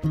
Hey,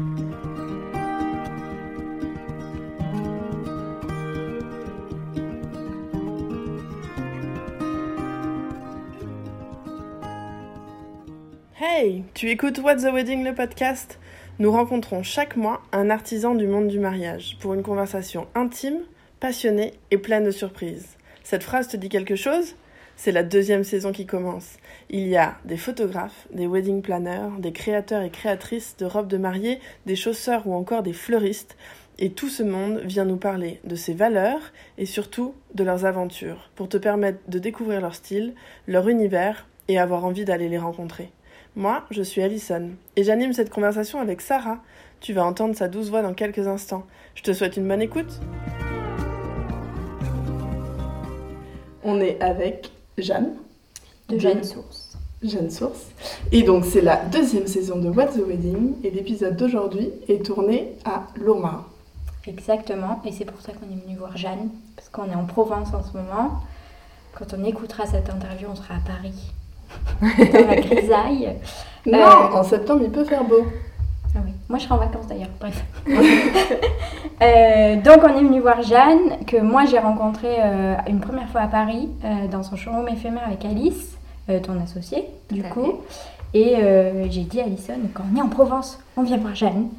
tu écoutes What's the Wedding le podcast? Nous rencontrons chaque mois un artisan du monde du mariage pour une conversation intime, passionnée et pleine de surprises. Cette phrase te dit quelque chose? C'est la deuxième saison qui commence. Il y a des photographes, des wedding planners, des créateurs et créatrices de robes de mariée, des chausseurs ou encore des fleuristes. Et tout ce monde vient nous parler de ses valeurs et surtout de leurs aventures pour te permettre de découvrir leur style, leur univers et avoir envie d'aller les rencontrer. Moi, je suis Alison et j'anime cette conversation avec Sarah. Tu vas entendre sa douce voix dans quelques instants. Je te souhaite une bonne écoute. On est avec Jeanne. De Jeanne Source. Jeanne Source. Et donc, c'est la deuxième saison de What's the Wedding et l'épisode d'aujourd'hui est tourné à Lourmarin. Exactement, et c'est pour ça qu'on est venu voir Jeanne, parce qu'on est en Provence en ce moment. Quand on écoutera cette interview, on sera à Paris dans la grisaille. Non, Euh, en septembre, il peut faire beau. Ah oui, moi je serai en vacances d'ailleurs, bref. Euh, donc on est venu voir Jeanne, que moi j'ai rencontrée euh, une première fois à Paris, euh, dans son showroom éphémère avec Alice, ton associée, du coup. Et j'ai dit à Alison, quand on est en Provence, on vient voir Jeanne.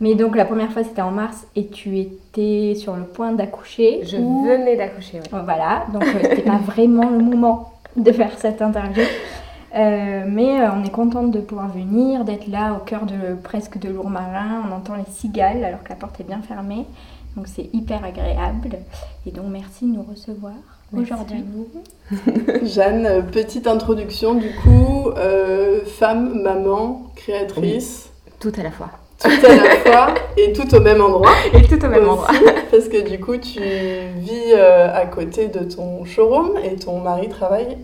Mais donc la première fois c'était en mars et tu étais sur le point d'accoucher. Je ou- venais d'accoucher, oui. Voilà, donc c'était pas vraiment le moment de faire cette interview. Euh, mais euh, on est contente de pouvoir venir, d'être là au cœur de presque de Lourmarin. On entend les cigales alors que la porte est bien fermée. Donc c'est hyper agréable. Et donc merci de nous recevoir aujourd'hui. Jeanne, euh, petite introduction du coup, euh, femme, maman, créatrice, Tout à la fois. tout à la fois et tout au même endroit. Et tout au même aussi, endroit. Parce que du coup, tu vis euh, à côté de ton showroom et ton mari travaille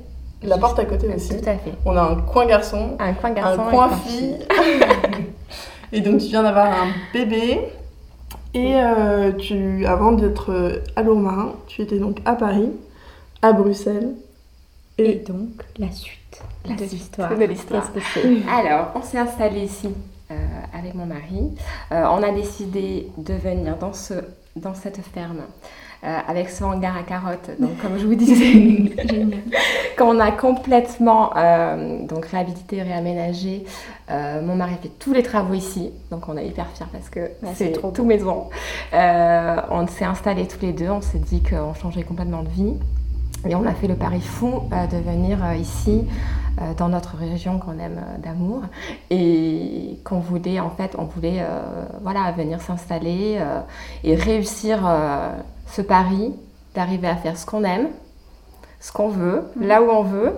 la porte à côté aussi. Tout à fait. On a un coin garçon, Un coin garçon un coin un fille. et donc, tu viens d'avoir un bébé. Et euh, tu, avant d'être à Lourmarin, tu étais donc à Paris, à Bruxelles. Et Et donc la suite La de l'histoire. de l'histoire. Qu'est-ce que c'est Alors, on s'est installé ici euh, avec mon mari. Euh, on a décidé de venir dans, ce, dans cette ferme euh, avec ce hangar à carottes. Donc, comme je vous disais, quand on a complètement euh, donc réhabilité, réaménagé, euh, mon mari a fait tous les travaux ici. Donc, on est hyper fiers parce que c'est c'est trop tout maison. On s'est installés tous les deux. On s'est dit qu'on changeait complètement de vie. Et on a fait le pari fou de venir ici, dans notre région qu'on aime d'amour, et qu'on voulait, en fait, on voulait euh, voilà, venir s'installer euh, et réussir euh, ce pari d'arriver à faire ce qu'on aime, ce qu'on veut, là où on veut,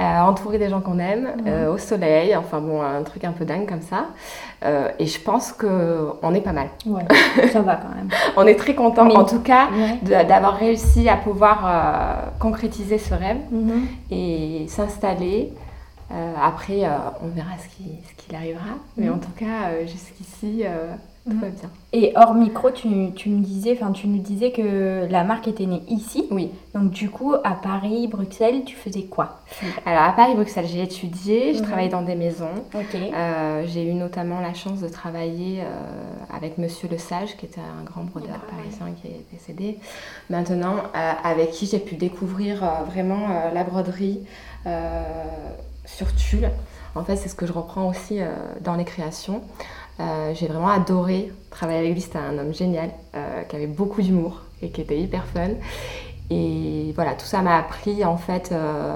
euh, entouré des gens qu'on aime, euh, au soleil, enfin bon, un truc un peu dingue comme ça. Euh, et je pense qu'on est pas mal. Ouais, ça va quand même. On est très content, en tout cas, Ouais. d'avoir réussi à pouvoir euh, concrétiser ce rêve Mhm. et s'installer. Après, on verra ce qui- ce qu'il arrivera. Mais Mhm. en tout cas, jusqu'ici, tout Mhm. va bien. Et hors micro, tu, tu me disais, enfin tu nous disais que la marque était née ici. Oui. Donc du coup, à Paris, Bruxelles, tu faisais quoi? Alors, à Paris-Bruxelles, j'ai étudié, je Mhm. travaille dans des maisons. Ok. Euh, j'ai eu notamment la chance de travailler euh, avec Monsieur Le Sage, qui était un grand brodeur ouais. parisien qui est décédé. Maintenant, euh, avec qui j'ai pu découvrir vraiment la broderie sur tulle. En fait, c'est ce que je reprends aussi dans les créations. Euh, j'ai vraiment adoré travailler avec lui. C'était un homme génial, euh, qui avait beaucoup d'humour et qui était hyper fun. Et voilà, tout ça m'a appris en fait euh,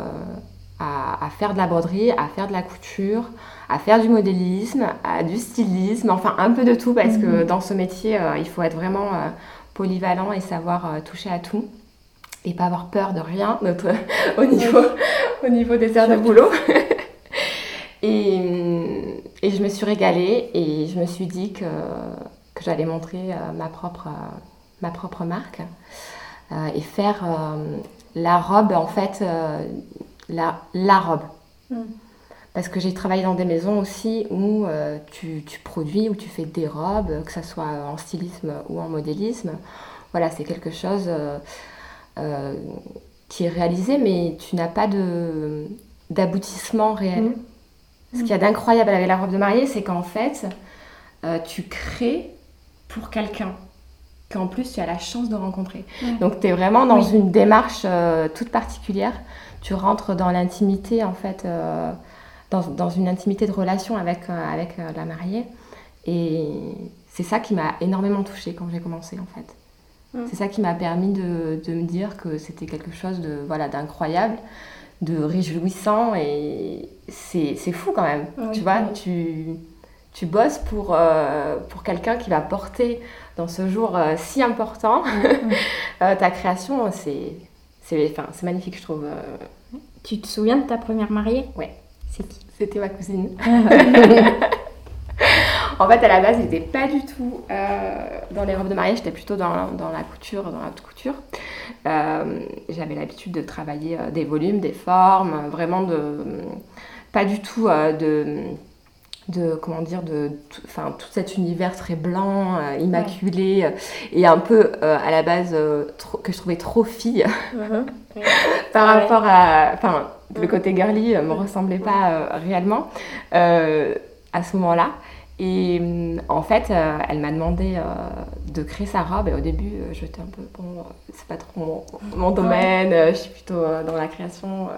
à, à faire de la broderie, à faire de la couture, à faire du modélisme, à du stylisme, enfin un peu de tout parce que dans ce métier, il faut être vraiment polyvalent et savoir toucher à tout et pas avoir peur de rien notre- au, niveau, au niveau des heures de boulot. et, et je me suis régalée et je me suis dit que, que j'allais montrer euh, ma, propre, ma propre marque euh, et faire euh, la robe, en fait, la, la robe. Mm. Parce que j'ai travaillé dans des maisons aussi où tu, tu produis, où tu fais des robes, que ce soit en stylisme ou en modélisme. Voilà, c'est quelque chose euh, qui est réalisé, mais tu n'as pas d'aboutissement réel. Mm. Ce qu'il y a d'incroyable avec la robe de mariée, c'est qu'en fait, tu crées pour quelqu'un qu'en plus tu as la chance de rencontrer. Donc tu es vraiment dans une démarche toute particulière. Tu rentres dans l'intimité en fait, dans, dans, une intimité de relation avec, avec la mariée. Et c'est ça qui m'a énormément touchée quand j'ai commencé en fait. C'est ça qui m'a permis de, de, me dire que c'était quelque chose de voilà d'incroyable, de réjouissant et c'est fou quand même. tu vois, tu, tu bosses pour, euh, pour quelqu'un qui va porter dans ce jour euh, si important. Euh, ta création. C'est enfin, magnifique, je trouve. Tu te souviens de ta première mariée? Ouais. C'est qui? C'était ma cousine. En fait, à la base, j'étais pas du tout euh, dans les robes de mariage, j'étais plutôt dans, la couture, dans la haute couture. Euh, j'avais l'habitude de travailler euh, des volumes, des formes, vraiment de. Pas du tout de de comment dire de enfin tout cet univers très blanc immaculé et un peu à la base que je trouvais trop fille. Mhm. par rapport à enfin le côté girly me ressemblait pas réellement à ce moment-là et mm, en fait, euh, elle m'a demandé euh, de créer sa robe. Et au début, euh, j'étais un peu, bon, c'est pas trop mon, domaine, je suis plutôt dans la création.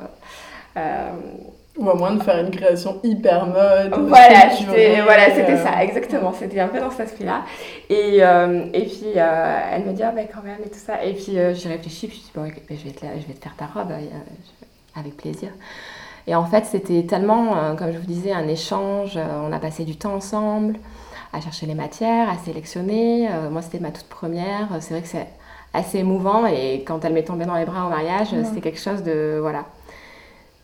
Ou à moins de faire une création hyper mode. Voilà, c'était voilà, ça, exactement. C'était un peu dans cet esprit-là. Et, et puis, elle me dit, ah ben quand même, et tout ça. Et puis, j'ai réfléchi, puis je me suis dit, bon, je, vais te, je vais te faire ta robe, avec plaisir. Et en fait, c'était tellement, euh, comme je vous disais, un échange. Euh, on a passé du temps ensemble à chercher les matières, à sélectionner. Euh, moi, c'était ma toute première. C'est vrai que c'est assez émouvant. Et quand elle m'est tombée dans les bras au mariage, c'était quelque chose de. Voilà.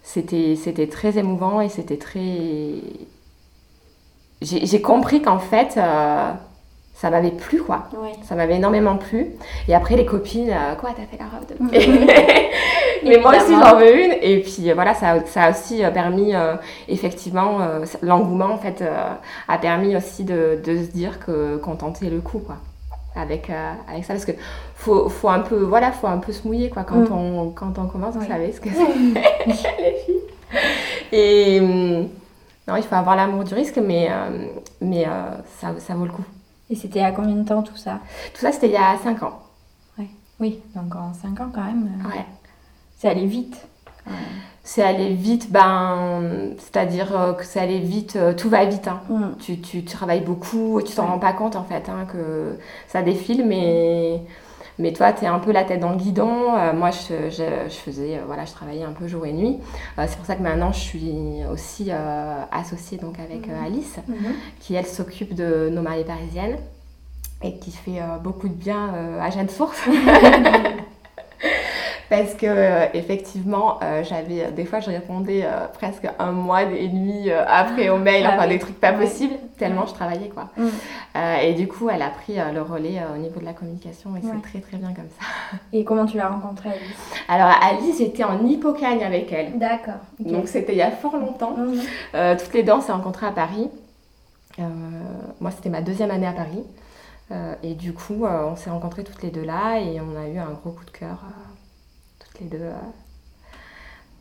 C'était, c'était très émouvant et c'était très. J'ai, compris qu'en fait ça m'avait plu quoi. Ça m'avait énormément plu. Et après les copines, euh, quoi, t'as fait la robe de... Mais moi aussi j'en veux une. Et puis euh, voilà, ça, ça a aussi euh, permis, effectivement, l'engouement en fait a permis aussi de, de, se dire que qu'on tentait le coup quoi. Avec, avec ça parce que faut, faut un peu voilà faut un peu se mouiller quoi quand mm. on quand on commence vous savez ce que c'est les filles et hum, non il faut avoir l'amour du risque mais mais ça, ça vaut le coup et c'était à combien de temps tout ça? Tout ça, c'était il y a 5 ans. Ouais. Oui, donc en 5 ans quand même. Euh, ouais. C'est allé vite. C'est allé vite, ben, c'est-à-dire euh, que c'est allé vite, euh, tout va vite. Hein. Mm. Tu, tu, travailles beaucoup, tu t'en rends pas compte en fait, hein, que ça défile, mais, mais toi, tu es un peu la tête dans le guidon. moi, je, je, je, faisais, voilà, je travaillais un peu jour et nuit. c'est pour ça que maintenant, je suis aussi associée donc, avec mm. Alice, mm-hmm. qui elle s'occupe de nos mariées parisiennes et qui fait euh, beaucoup de bien euh, à Jeanne Source. Parce que euh, effectivement, j'avais des fois je répondais presque un mois et demi après au mail, ah enfin des trucs pas possibles, tellement je travaillais quoi. Mm. et du coup, elle a pris le relais au niveau de la communication et c'est très très bien comme ça. Et comment tu l'as rencontrée Alice? Alors Alice, j'étais en hippocagne avec elle. D'accord. Donc c'était il y a fort longtemps. Mm. toutes les deux, on s'est rencontrées à Paris. moi, c'était ma deuxième année à Paris. Euh, et du coup, euh, on s'est rencontrés toutes les deux là et on a eu un gros coup de cœur, euh, les deux,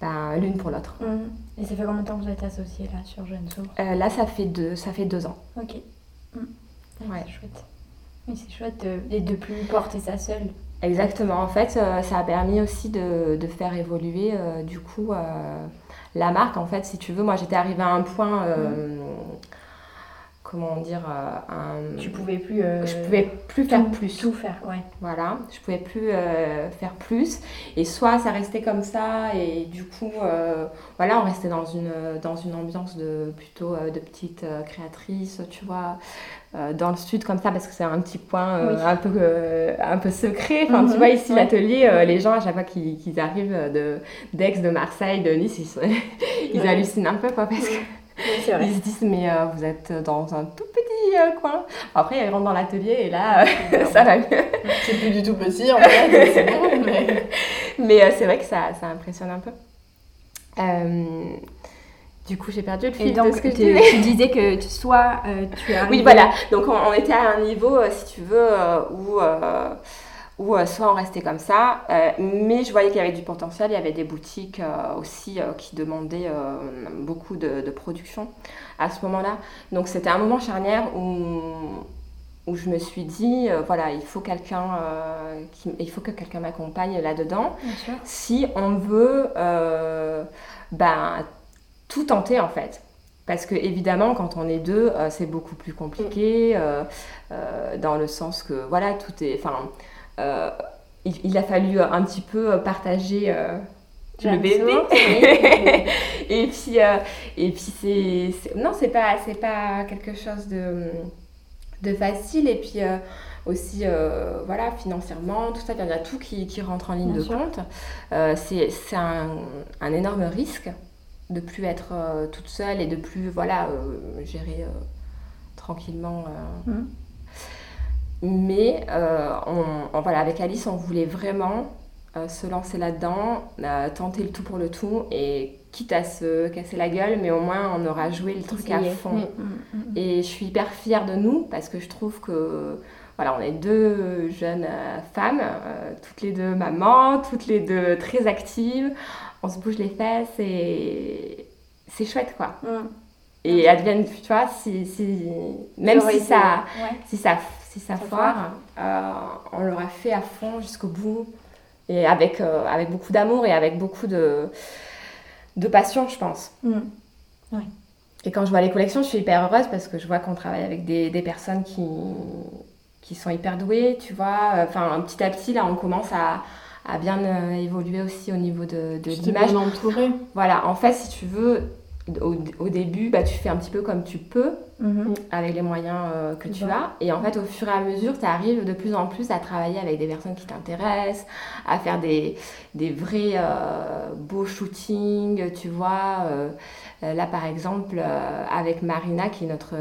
ben, l'une pour l'autre. Mhm. Et ça fait combien de temps que vous êtes associés là sur Jeune Source? Là, ça fait, deux, ça fait deux ans. Ok. Mhm. Ouais. C'est chouette. Oui, c'est chouette de, de plus porter ça seule. Exactement. En fait, ça a permis aussi de, de faire évoluer du coup la marque. En fait, si tu veux, moi j'étais arrivée à un point. Mhm comment dire euh, un... tu pouvais plus euh, je pouvais plus faire plus. tout faire ouais. Voilà je pouvais plus euh, faire plus. Et soit ça restait comme ça et du coup voilà on restait dans une dans une ambiance de plutôt de petite créatrice tu vois dans le sud comme ça parce que c'est un petit coin un peu un peu secret. Enfin tu mhm. vois ici l'atelier les gens à chaque fois qu'ils arrivent de d'Aix de Marseille de Nice ils, ils hallucinent un peu quoi parce que ils se disent, mais euh, vous êtes dans un tout petit euh, coin. Après, ils rentrent dans l'atelier et là, euh, ça va mieux. C'est plus du tout petit en fait, c'est bon, mais, mais c'est vrai que ça, ça impressionne un peu. Du coup, j'ai perdu le fil donc, de ce que tu, disais que soit tu as. Oui, voilà. Donc, on, était à un niveau, si tu veux, où ou soit on restait comme ça. mais je voyais qu'il y avait du potentiel. Il y avait des boutiques aussi qui demandaient beaucoup de, de, production à ce moment-là. Donc c'était un moment charnière où où je me suis dit, euh, voilà, il faut quelqu'un, euh, il faut que quelqu'un m'accompagne là-dedans. Si on veut, euh, ben, tout tenter en fait. Parce que évidemment, quand on est deux, c'est beaucoup plus compliqué, dans le sens que, voilà, tout est, enfin, il, a fallu un petit peu partager le bébé. et puis, et puis c'est, non, c'est pas, c'est pas quelque chose de de facile et puis euh, aussi euh, voilà financièrement tout ça il y a tout qui, qui rentre en ligne de compte euh, c'est un, un, énorme risque de plus être toute seule et de plus voilà gérer tranquillement mmh. Mais on, voilà avec Alice on voulait vraiment se lancer là-dedans tenter le tout pour le tout et quitte à se casser la gueule, mais au moins on aura joué le truc à fond. Mm, mm, mm, et je suis hyper fière de nous parce que je trouve que voilà, on est deux jeunes euh, femmes, euh, toutes les deux mamans, toutes les deux très actives. On se bouge les fesses et c'est chouette quoi. Et advienne, tu vois, si, si même si ça, si ça, foire, euh, on l'aura fait à fond jusqu'au bout et avec, avec beaucoup d'amour et avec beaucoup de de passion, je pense. Mm. Et quand je vois les collections, je suis hyper heureuse parce que je vois qu'on travaille avec des, personnes qui, qui sont hyper douées, tu vois. Enfin, petit à petit, là, on commence à, bien euh, évoluer aussi au niveau de, de l'image. Voilà, en fait, si tu veux, au, début, bah, tu fais un petit peu comme tu peux mhm. avec les moyens euh, que tu as. Et en fait, au fur et à mesure, tu arrives de plus en plus à travailler avec des personnes qui t'intéressent, à faire des, des vrais euh, beaux shootings, tu vois. Euh, là, par exemple, avec Marina, qui est notre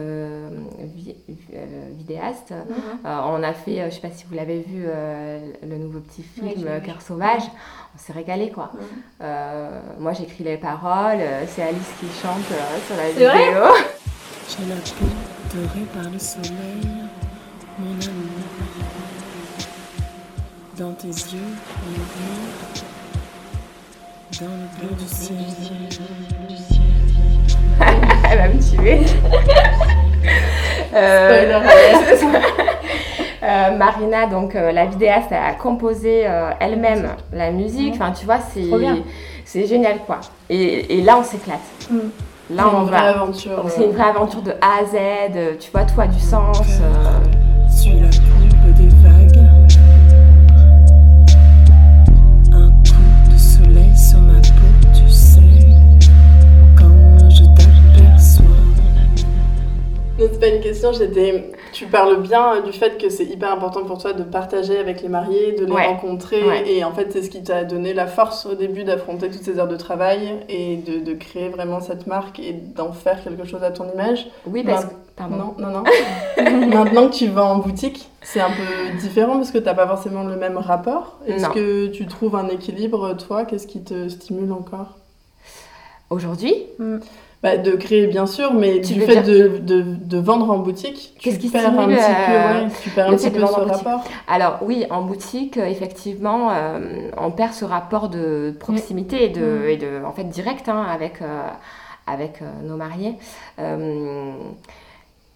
vidéaste, mhm. on a fait, je ne sais pas si vous l'avez vu, le nouveau petit film Cœur sauvage on s'est régalé quoi. Euh, moi j'écris les paroles, c'est Alice qui chante sur la vidéo. J'ai la peau dorée par le soleil, mon amour. Dans tes yeux, on dans le bleu du ciel. Elle va me tuer. euh, euh, Marina, donc euh, la vidéaste, a composé elle-même la musique. Enfin, tu vois, c'est c'est génial quoi. Et, là, on s'éclate. Mm. Là, on va. C'est une vraie aventure de A à Z. Tu vois, tout a du sens. C'est pas une question, j'étais. Tu parles bien du fait que c'est hyper important pour toi de partager avec les mariés, de les rencontrer, et en fait, c'est ce qui t'a donné la force au début d'affronter toutes ces heures de travail et de, de créer vraiment cette marque et d'en faire quelque chose à ton image. Oui, parce que. Pardon. Non, non, non. Maintenant que tu vas en boutique, c'est un peu différent parce que tu n'as pas forcément le même rapport. Est-ce que tu trouves un équilibre, toi? Qu'est-ce qui te stimule encore? Aujourd'hui? Mm. Bah, de créer bien sûr, mais du fait de, de, de, vendre en boutique, tu qui perds un petit peu, euh, ouais, tu perds un petit peu ce rapport. Alors oui, en boutique, euh, effectivement, euh, on perd ce rapport de proximité et, de, et de, en fait, direct hein, avec, avec nos mariés.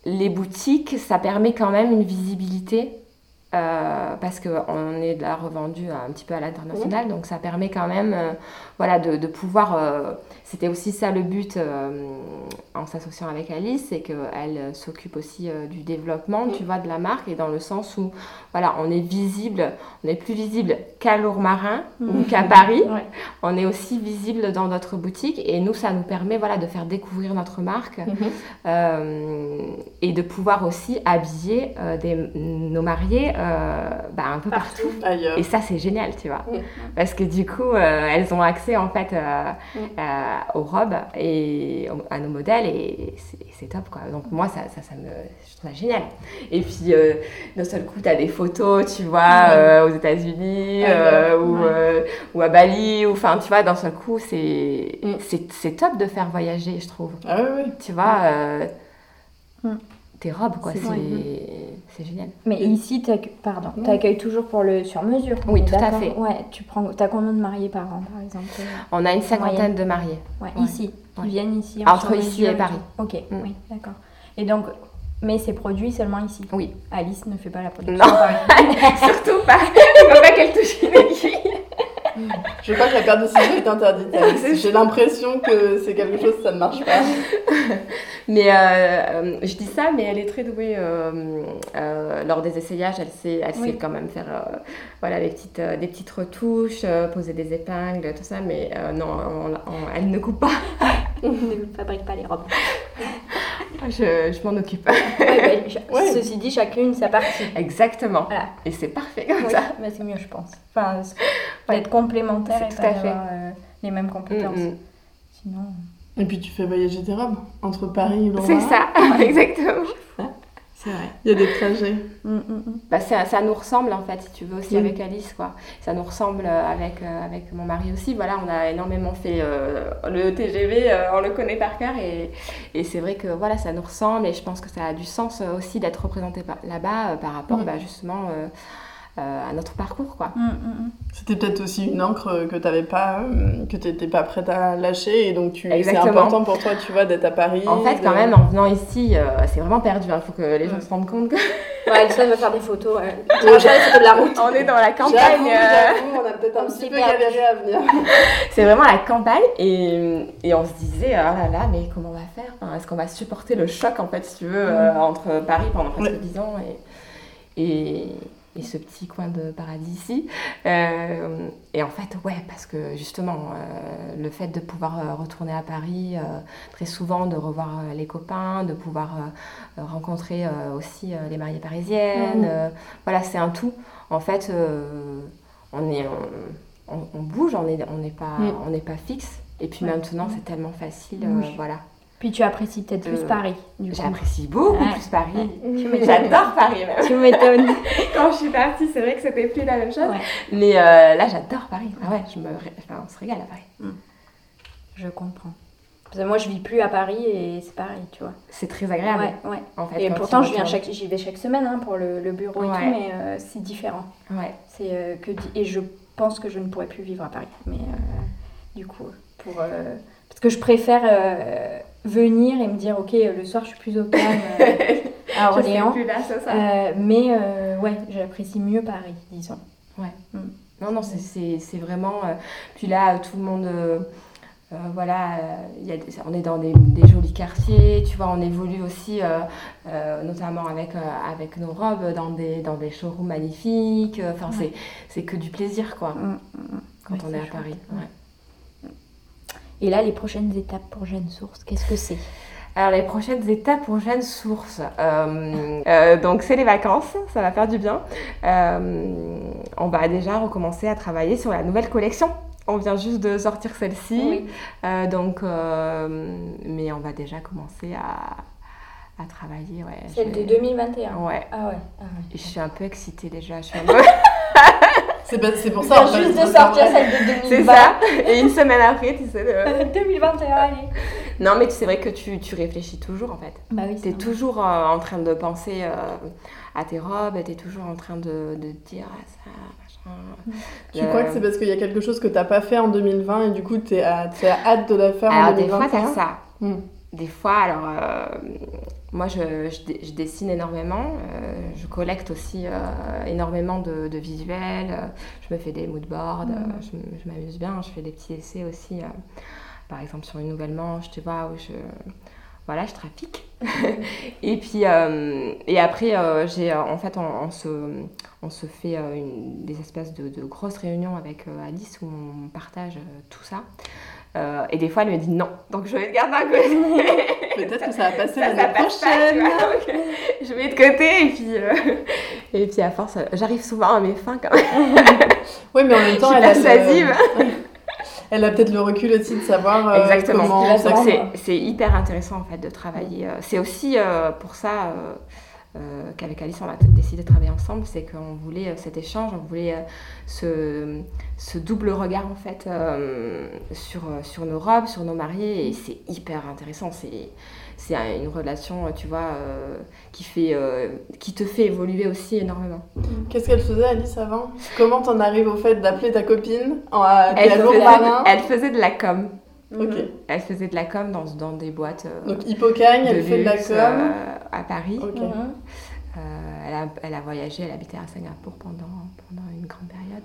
les boutiques, ça permet quand même une visibilité euh, parce qu'on est là revendu un petit peu à l'international, donc ça permet quand même euh, voilà, de, de pouvoir... Euh, c'était aussi ça le but en s'associant avec Alice, c'est qu'elle s'occupe aussi du développement, tu vois, de la marque, et dans le sens où, voilà, on est visible, on est plus visible qu'à Lourmarin ou mhm. qu'à Paris, on est aussi visible dans notre boutique, et nous, ça nous permet, voilà, de faire découvrir notre marque, mhm. et de pouvoir aussi habiller des, nos mariés euh, bah, un peu partout. Et ça, c'est génial, tu vois. Mm. Parce que du coup, euh, elles ont accès en fait euh, mm. aux robes et à nos modèles et c'est top, quoi. Donc moi, ça, ça, ça, me, je trouve ça génial. Et puis, d'un seul coup, tu as des photos, tu vois, aux États-Unis ou, ou, à Bali, ou enfin, tu vois, d'un seul coup, c'est mm. c'est top de faire voyager, je trouve. Ah oui. Tu vois, tes robes, quoi. C'est c'est génial. Mais ici, Ouais. t'accueilles toujours pour le sur mesure. Oui, tout à fait. Ouais, tu prends, t'as combien de mariés par an, par exemple On a une cinquantaine Moyenne. de mariés. Ouais, Ouais. ici, Ouais. viennent ici. en Entre ici et Paris. Ok, Mm. oui, d'accord. Et donc, mais c'est produit seulement ici. Oui. Alice ne fait pas la production. Non. Surtout pas. Il faut pas qu'elle touche une aiguille. Je crois que la perte de ciseaux est interdite. J'ai l'impression que c'est quelque chose, ça ne marche pas. Mais euh, je dis ça, mais elle est très douée euh, euh, lors des essayages. Elle sait, elle Oui. sait quand même faire voilà, les petites, des petites retouches, poser des épingles, tout ça. Mais non, on- on- elle ne coupe pas. ne fabrique pas les robes. Je, je m'en occupe. Ouais, bah, Ouais. Ceci dit, chacune sa partie. Exactement. Voilà. Et c'est parfait comme Oui, ça. bah, c'est mieux, je pense. Enfin, c'est- Ouais. d'être complémentaire C'est et tout pas à fait. euh, les mêmes compétences. Mm, mm. Sinon, Et puis tu fais voyager tes robes entre Paris et C'est Lourdes. ça, exactement. C'est vrai. Il y a des trajets. Mm, mm, mm. Bah, ça, ça nous ressemble en fait, si tu veux, aussi avec Alice. quoi. Ça nous ressemble euh, avec, euh, avec mon mari aussi. Voilà, on a énormément fait euh, le TGV, euh, on le connaît par cœur et, et c'est vrai que voilà, ça nous ressemble et je pense que ça a du sens aussi d'être représenté là-bas euh, par rapport bah, justement à notre parcours. quoi. Mm, mm, mm. C'était peut-être aussi une encre que t'avais pas, euh, que t'étais pas prête à lâcher et donc tu, c'est important pour toi, tu vois, d'être à Paris. En fait, de- quand même, en venant ici, euh, c'est vraiment perdu. Il faut que les gens se rendent compte Ouais, Elsa va faire des photos. Ouais. Tu vas faire des photos de la route. qu'on est dans la campagne. euh, on a peut-être un On petit peu galéré à venir. C'est vraiment la campagne et, et on se disait, ah là là, mais comment on va faire? Enfin, Est-ce qu'on va supporter le choc, en fait, si tu veux, euh, entre Paris pendant presque Ouais. 10 ans et, et, et ce petit coin de paradis ici Euh, Et en fait, ouais, parce que justement, euh, le fait de pouvoir euh, retourner à Paris euh, très souvent, de revoir les copains, de pouvoir rencontrer aussi les mariées parisiennes, Mhm. voilà, c'est un tout. En fait, on est... on- on, on bouge, on n'est on pas, Mm. on pas fixe. Et puis Ouais. maintenant, c'est tellement facile. Oui. voilà. Puis tu apprécies peut-être plus Euh, Paris, du coup. J'apprécie beaucoup Ouais. plus Paris. J'adore Paris même. Tu m'étonnes. Quand je suis partie, c'est vrai que c'était plus la même chose. Ouais. Mais euh, là, j'adore Paris. Ah ouais, je me, enfin, on se régale à Paris. Je comprends. Parce que moi, je vis plus à Paris et c'est pareil, tu vois. C'est très agréable. Ouais, ouais. En fait, Et pourtant, je viens chaque, j'y vais chaque semaine hein, pour le, le bureau et tout, mais euh, c'est différent. Ouais. C'est euh, que et je pense que je ne pourrais plus vivre à Paris. Mais euh, du coup, pour euh, parce que je préfère euh, venir et me dire, ok, le soir, je suis plus au calme euh, à Orléans. plus là, c'est ça. Euh, mais euh, ouais, j'apprécie mieux Paris, disons. Non, non, c'est- vraiment. euh, puis là, tout le monde. euh, euh, voilà, euh, il y a des- on est dans des, des jolis quartiers, tu vois, on évolue aussi, euh, euh, notamment avec, euh, avec nos robes, dans des, dans des showrooms magnifiques. euh, Enfin, c'est- c'est que du plaisir, quoi, Mm, mm, mm. quand Ouais, on est à chouette, Paris. ouais. ouais. Et là, les prochaines étapes pour Jeune Source, qu'est-ce que c'est? Alors, les prochaines étapes pour Jeune Source. euh, euh, donc, c'est les vacances, ça va faire du bien. Euh, on va déjà recommencer à travailler sur la nouvelle collection. On vient juste de sortir celle-ci. Oui. Donc, mais on va déjà commencer à, à travailler. Ouais, Celle de vais- 2021. Ouais. Ah ouais. Ah ouais. Je suis un peu excitée déjà. Je suis un peu... C'est pas- c'est pour ça. juste c'est de sortir celle de 2020. C'est ça. Et une semaine après, tu sais. le- 2021, allez. Non, mais c'est vrai que tu, tu réfléchis toujours en fait. Bah oui, Tu es toujours euh, en train de penser euh, à tes robes, tu es toujours en train de, de te dire ah, ça, machin. Tu Euh, crois que c'est parce qu'il y a quelque chose que t'as pas fait en 2020 et du coup t'es à, t'es à hâte de la faire en Alors, des fois, 2021 t'as ça. Hmm. Des fois, alors, euh, moi, je, je dé- je dessine énormément. euh, je collecte aussi euh, énormément de, de visuels. euh, je me fais des moodboards. Euh, je, m'amuse bien. Je fais des petits essais aussi. par exemple, sur une nouvelle manche, tu vois, où je... Voilà, je trafique. et puis, et après, j'ai, en fait, on, on se, on se fait une- des espèces de, de grosses réunions avec Alice où on partage tout ça. Et des fois, elle me dit non, donc je vais le garder à côté. Peut-être que ça va passer l'année pas, prochaine. vois, donc, je mets de côté et puis, euh, et puis à force, euh, j'arrive souvent à mes fins quand même. Oui, mais en même temps, Je elle a, le... elle a peut-être le recul aussi de savoir euh, Exactement. comment... Se c'est, hyper intéressant en fait de travailler. euh, C'est aussi euh, pour ça euh, qu'avec Alice on a décidé de travailler ensemble, c'est qu'on voulait euh, cet échange, on voulait euh, ce, ce double regard en fait euh, sur, sur nos robes, sur nos mariés et c'est hyper intéressant. C'est, c'est une relation, tu vois, qui, fait, qui te fait évoluer aussi énormément. Qu'est-ce qu'elle faisait, Alice, avant? Comment t'en arrives au fait d'appeler ta copine en, elle, faisait, elle faisait de la com. Ok. Elle faisait de la com dans, dans des boîtes. Donc Hippocagne, elle fait de la com. à Paris. Ok. elle, a, elle, a, voyagé, elle habitait à Singapour pendant, pendant une grande période.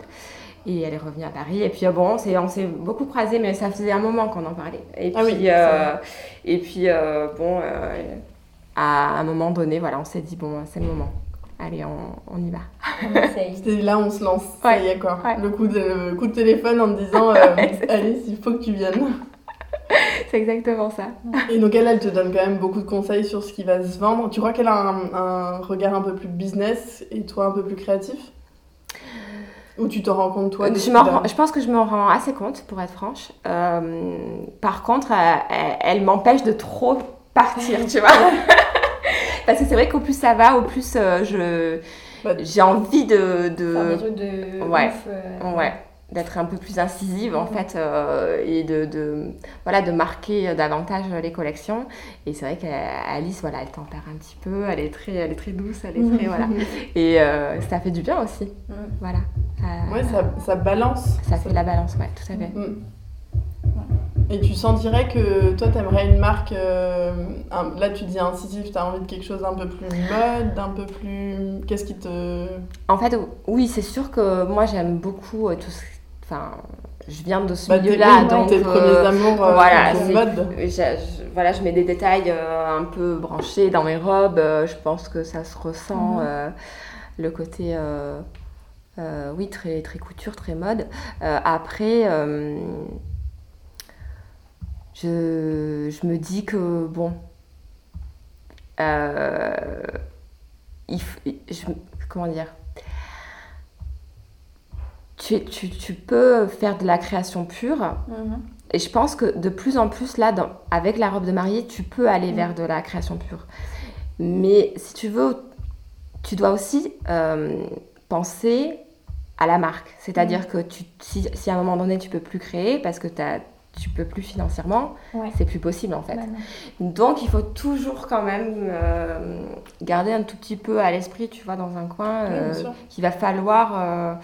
Et elle est revenue à Paris. Et puis, euh, bon, on s'est beaucoup croisés, mais ça faisait un moment qu'on en parlait. Et ah puis, oui, euh, et puis euh, bon, à un moment donné, voilà, on s'est dit, bon, c'est le moment. Allez, on, on y va. C'était là, on se lance. Ouais. Ça y est, quoi. Le, coup de, le coup de téléphone en te disant, Alice, il faut que tu viennes. c'est exactement ça. Et donc elle, elle te donne quand même beaucoup de conseils sur ce qui va se vendre. Tu crois qu'elle a un, un, regard un peu plus business et toi un peu plus créatif? Ou tu te rends compte toi je, rends, je, pense que je m'en rends assez compte, pour être franche. Euh, par contre, elle, elle m'empêche de trop partir, tu vois. Parce que c'est vrai qu'au plus ça va, au plus euh, je bah, j'ai envie de, de... des trucs de ouais, ouf, euh... ouais d'être un peu plus incisive en fait euh, et de, de, voilà de marquer davantage les collections. Et c'est vrai qu'Alice voilà elle tempère un petit peu elle est très elle est très douce elle est très voilà. Et euh, ça fait du bien aussi. Voilà. Euh, ouais ça, ça, balance. ça fait la balance ouais tout à fait. Et tu sentirais que toi tu aimerais une marque là tu dis incisive tu as envie de quelque chose d'un peu plus mode d'un peu plus qu'est-ce qui te en fait oui c'est sûr que moi j'aime beaucoup tout ce Enfin, je viens de ce bah, milieu-là, donc tes premiers amours, euh, voilà, mode. Je, je, voilà, je mets des détails euh, un peu branchés dans mes robes. Euh, je pense que ça se ressent mhm. le côté, oui, très très couture, très mode. après, je, je, me dis que bon, il, je, comment dire tu, tu, tu, peux faire de la création pure. Mhm. Et je pense que de plus en plus, là, dans, avec la robe de mariée, tu peux aller mhm. vers de la création pure. Mais si tu veux, tu dois aussi euh, penser à la marque. C'est-à-dire mhm. que tu, si, si, à un moment donné, tu peux plus créer parce que as, tu peux plus financièrement, c'est plus possible en fait. Bah Donc il faut toujours quand même euh, garder un tout petit peu à l'esprit, tu vois, dans un coin, euh, qu'il va falloir